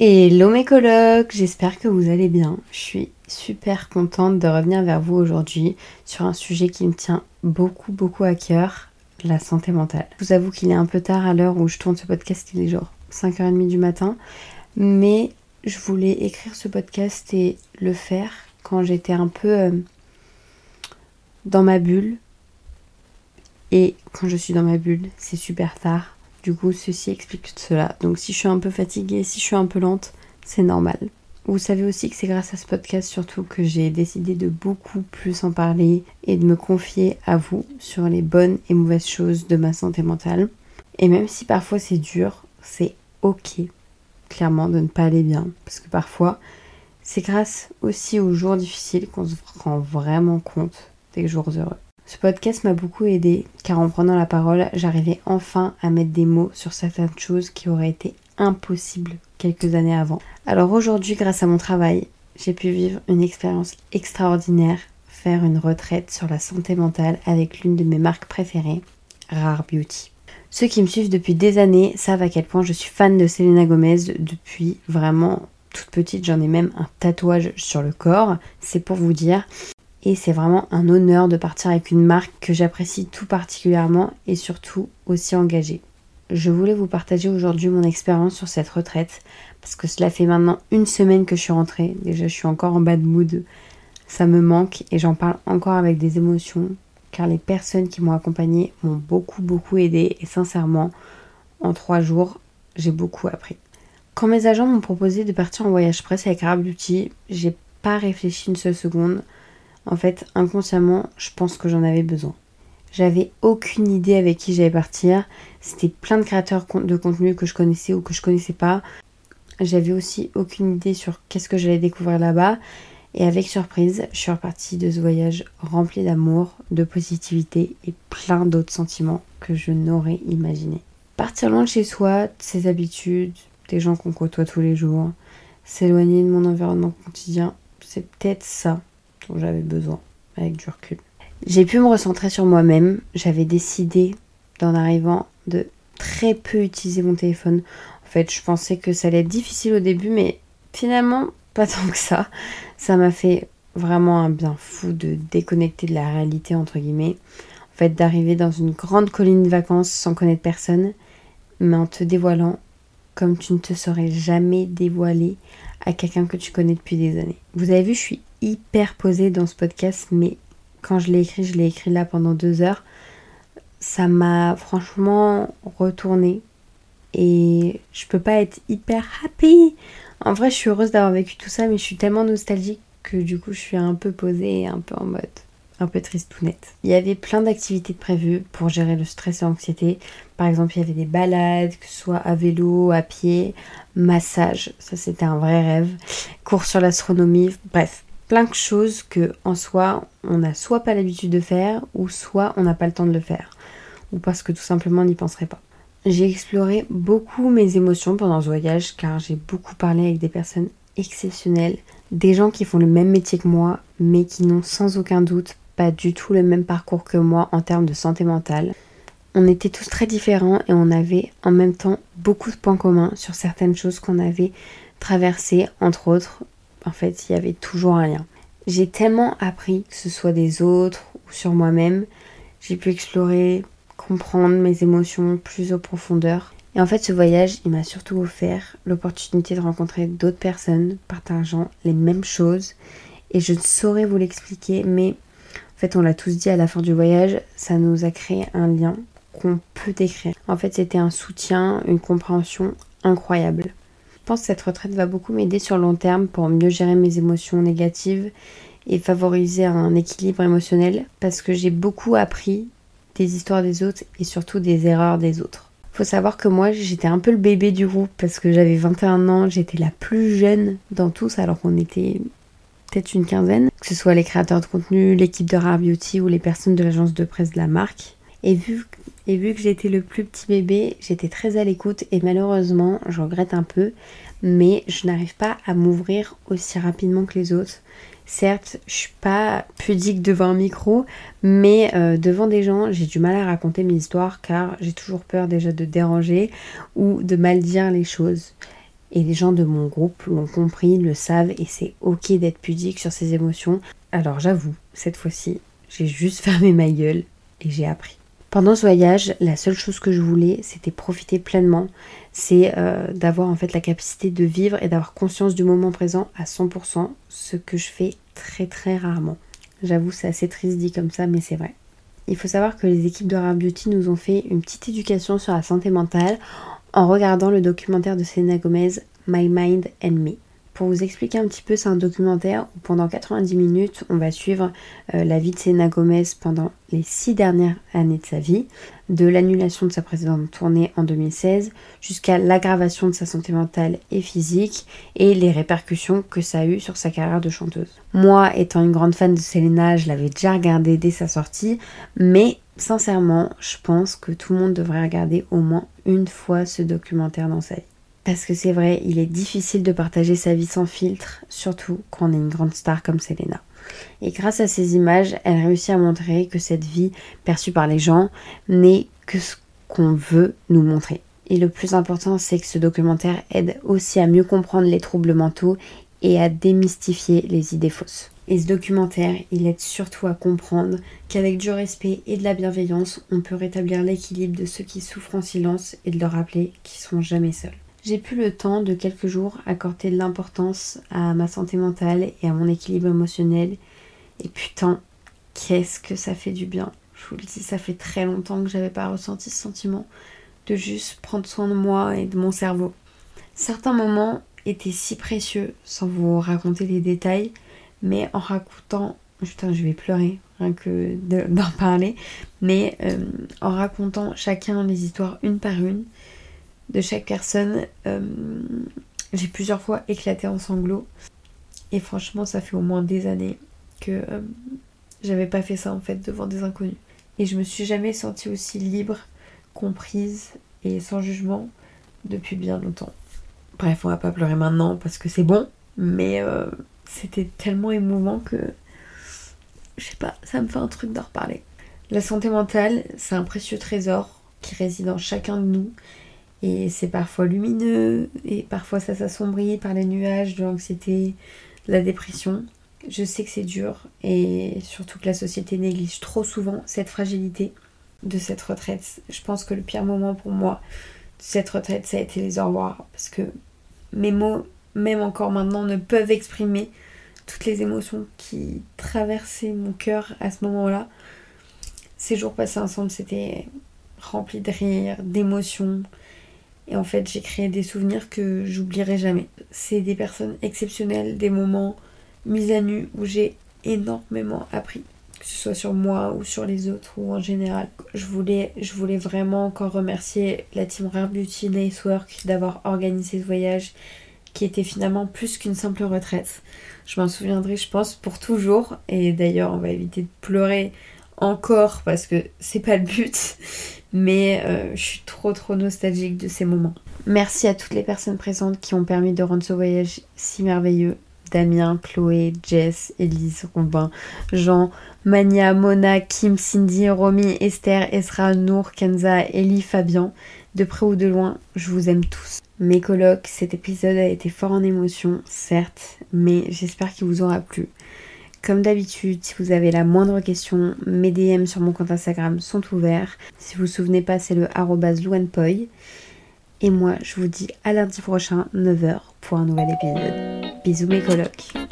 Hello mes colocs, j'espère que vous allez bien. Je suis super contente de revenir vers vous aujourd'hui sur un sujet qui me tient beaucoup beaucoup à cœur, la santé mentale. Je vous avoue qu'il est un peu tard à l'heure où je tourne ce podcast, il est genre 5h30 du matin, mais je voulais écrire ce podcast et le faire quand j'étais un peu euh, dans ma bulle. Et quand je suis dans ma bulle, c'est super tard du coup, ceci explique cela. Donc si je suis un peu fatiguée, si je suis un peu lente, c'est normal. Vous savez aussi que c'est grâce à ce podcast surtout que j'ai décidé de beaucoup plus en parler et de me confier à vous sur les bonnes et mauvaises choses de ma santé mentale. Et même si parfois c'est dur, c'est ok, clairement, de ne pas aller bien. Parce que parfois, c'est grâce aussi aux jours difficiles qu'on se rend vraiment compte des jours heureux. Ce podcast m'a beaucoup aidé car en prenant la parole, j'arrivais enfin à mettre des mots sur certaines choses qui auraient été impossibles quelques années avant. Alors aujourd'hui, grâce à mon travail, j'ai pu vivre une expérience extraordinaire, faire une retraite sur la santé mentale avec l'une de mes marques préférées, Rare Beauty. Ceux qui me suivent depuis des années savent à quel point je suis fan de Selena Gomez depuis vraiment toute petite. J'en ai même un tatouage sur le corps, c'est pour vous dire et c'est vraiment un honneur de partir avec une marque que j'apprécie tout particulièrement et surtout aussi engagée. Je voulais vous partager aujourd'hui mon expérience sur cette retraite parce que cela fait maintenant une semaine que je suis rentrée. Déjà, je suis encore en bad mood. Ça me manque et j'en parle encore avec des émotions car les personnes qui m'ont accompagnée m'ont beaucoup beaucoup aidé et sincèrement, en trois jours, j'ai beaucoup appris. Quand mes agents m'ont proposé de partir en voyage presse avec Arab Beauty, j'ai pas réfléchi une seule seconde. En fait, inconsciemment, je pense que j'en avais besoin. J'avais aucune idée avec qui j'allais partir. C'était plein de créateurs de contenu que je connaissais ou que je connaissais pas. J'avais aussi aucune idée sur qu'est-ce que j'allais découvrir là-bas. Et avec surprise, je suis repartie de ce voyage rempli d'amour, de positivité et plein d'autres sentiments que je n'aurais imaginé. Partir loin de chez soi, de ses habitudes, des gens qu'on côtoie tous les jours, s'éloigner de mon environnement quotidien, c'est peut-être ça j'avais besoin avec du recul. J'ai pu me recentrer sur moi-même. J'avais décidé, d'en arrivant, de très peu utiliser mon téléphone. En fait, je pensais que ça allait être difficile au début, mais finalement, pas tant que ça. Ça m'a fait vraiment un bien fou de déconnecter de la réalité, entre guillemets. En fait, d'arriver dans une grande colline de vacances sans connaître personne, mais en te dévoilant comme tu ne te serais jamais dévoilé à quelqu'un que tu connais depuis des années. Vous avez vu, je suis hyper posée dans ce podcast, mais quand je l'ai écrit, je l'ai écrit là pendant deux heures. Ça m'a franchement retourné et je peux pas être hyper happy. En vrai, je suis heureuse d'avoir vécu tout ça, mais je suis tellement nostalgique que du coup, je suis un peu posée et un peu en mode un peu triste tout net. Il y avait plein d'activités prévues pour gérer le stress et l'anxiété. Par exemple, il y avait des balades, que ce soit à vélo, à pied, massage, ça c'était un vrai rêve, cours sur l'astronomie, bref, plein de choses que en soi on n'a soit pas l'habitude de faire ou soit on n'a pas le temps de le faire ou parce que tout simplement on n'y penserait pas. J'ai exploré beaucoup mes émotions pendant ce voyage car j'ai beaucoup parlé avec des personnes exceptionnelles, des gens qui font le même métier que moi mais qui n'ont sans aucun doute pas du tout le même parcours que moi en termes de santé mentale. On était tous très différents et on avait en même temps beaucoup de points communs sur certaines choses qu'on avait traversées, entre autres en fait, il y avait toujours un lien. J'ai tellement appris, que ce soit des autres ou sur moi-même. J'ai pu explorer, comprendre mes émotions plus en profondeur. Et en fait, ce voyage, il m'a surtout offert l'opportunité de rencontrer d'autres personnes partageant les mêmes choses. Et je ne saurais vous l'expliquer, mais en fait, on l'a tous dit à la fin du voyage, ça nous a créé un lien qu'on peut décrire. En fait, c'était un soutien, une compréhension incroyable pense que cette retraite va beaucoup m'aider sur long terme pour mieux gérer mes émotions négatives et favoriser un équilibre émotionnel parce que j'ai beaucoup appris des histoires des autres et surtout des erreurs des autres. Faut savoir que moi j'étais un peu le bébé du groupe parce que j'avais 21 ans, j'étais la plus jeune dans tous alors qu'on était peut-être une quinzaine, que ce soit les créateurs de contenu, l'équipe de Rare Beauty ou les personnes de l'agence de presse de la marque. Et vu, et vu que j'étais le plus petit bébé, j'étais très à l'écoute et malheureusement, je regrette un peu, mais je n'arrive pas à m'ouvrir aussi rapidement que les autres. Certes, je suis pas pudique devant un micro, mais euh, devant des gens, j'ai du mal à raconter mes histoires car j'ai toujours peur déjà de déranger ou de mal dire les choses. Et les gens de mon groupe l'ont compris, le savent et c'est ok d'être pudique sur ses émotions. Alors j'avoue, cette fois-ci, j'ai juste fermé ma gueule et j'ai appris. Pendant ce voyage, la seule chose que je voulais, c'était profiter pleinement. C'est euh, d'avoir en fait la capacité de vivre et d'avoir conscience du moment présent à 100%, ce que je fais très très rarement. J'avoue, c'est assez triste dit comme ça, mais c'est vrai. Il faut savoir que les équipes de Rare Beauty nous ont fait une petite éducation sur la santé mentale en regardant le documentaire de Selena Gomez, My Mind and Me. Pour vous expliquer un petit peu, c'est un documentaire où pendant 90 minutes, on va suivre euh, la vie de Selena Gomez pendant les six dernières années de sa vie, de l'annulation de sa précédente tournée en 2016 jusqu'à l'aggravation de sa santé mentale et physique et les répercussions que ça a eu sur sa carrière de chanteuse. Moi, étant une grande fan de Selena, je l'avais déjà regardé dès sa sortie, mais sincèrement, je pense que tout le monde devrait regarder au moins une fois ce documentaire dans sa vie. Parce que c'est vrai, il est difficile de partager sa vie sans filtre, surtout quand on est une grande star comme Selena. Et grâce à ces images, elle réussit à montrer que cette vie perçue par les gens n'est que ce qu'on veut nous montrer. Et le plus important, c'est que ce documentaire aide aussi à mieux comprendre les troubles mentaux et à démystifier les idées fausses. Et ce documentaire, il aide surtout à comprendre qu'avec du respect et de la bienveillance, on peut rétablir l'équilibre de ceux qui souffrent en silence et de leur rappeler qu'ils sont jamais seuls. J'ai pu le temps de quelques jours accorder de l'importance à ma santé mentale et à mon équilibre émotionnel. Et putain, qu'est-ce que ça fait du bien. Je vous le dis, ça fait très longtemps que j'avais pas ressenti ce sentiment de juste prendre soin de moi et de mon cerveau. Certains moments étaient si précieux, sans vous raconter les détails, mais en racontant, putain, je vais pleurer rien que d'en parler, mais euh, en racontant chacun les histoires une par une, de chaque personne. Euh, j'ai plusieurs fois éclaté en sanglots. Et franchement, ça fait au moins des années que euh, j'avais pas fait ça en fait devant des inconnus. Et je me suis jamais sentie aussi libre, comprise et sans jugement depuis bien longtemps. Bref, on va pas pleurer maintenant parce que c'est bon, mais euh, c'était tellement émouvant que je sais pas, ça me fait un truc d'en reparler. La santé mentale, c'est un précieux trésor qui réside en chacun de nous et c'est parfois lumineux, et parfois ça s'assombrit par les nuages de l'anxiété, de la dépression. Je sais que c'est dur, et surtout que la société néglige trop souvent cette fragilité de cette retraite. Je pense que le pire moment pour moi de cette retraite, ça a été les au revoir, parce que mes mots, même encore maintenant, ne peuvent exprimer toutes les émotions qui traversaient mon cœur à ce moment-là. Ces jours passés ensemble, c'était rempli de rire, d'émotions, et en fait, j'ai créé des souvenirs que j'oublierai jamais. C'est des personnes exceptionnelles, des moments mis à nu où j'ai énormément appris, que ce soit sur moi ou sur les autres ou en général. Je voulais, vraiment encore remercier la team Rare Beauty Work d'avoir organisé ce voyage qui était finalement plus qu'une simple retraite. Je m'en souviendrai, je pense, pour toujours. Et d'ailleurs, on va éviter de pleurer encore parce que c'est pas le but mais euh, je suis trop trop nostalgique de ces moments. Merci à toutes les personnes présentes qui ont permis de rendre ce voyage si merveilleux. Damien, Chloé, Jess, Elise, Robin, Jean, Mania, Mona, Kim, Cindy, Romy, Esther, Esra, Nour, Kenza, Ellie, Fabien. De près ou de loin, je vous aime tous. Mes colocs, cet épisode a été fort en émotion, certes, mais j'espère qu'il vous aura plu. Comme d'habitude, si vous avez la moindre question, mes DM sur mon compte Instagram sont ouverts. Si vous vous souvenez pas, c'est le louanpoi. Et moi, je vous dis à lundi prochain, 9h, pour un nouvel épisode. Bisous mes colocs.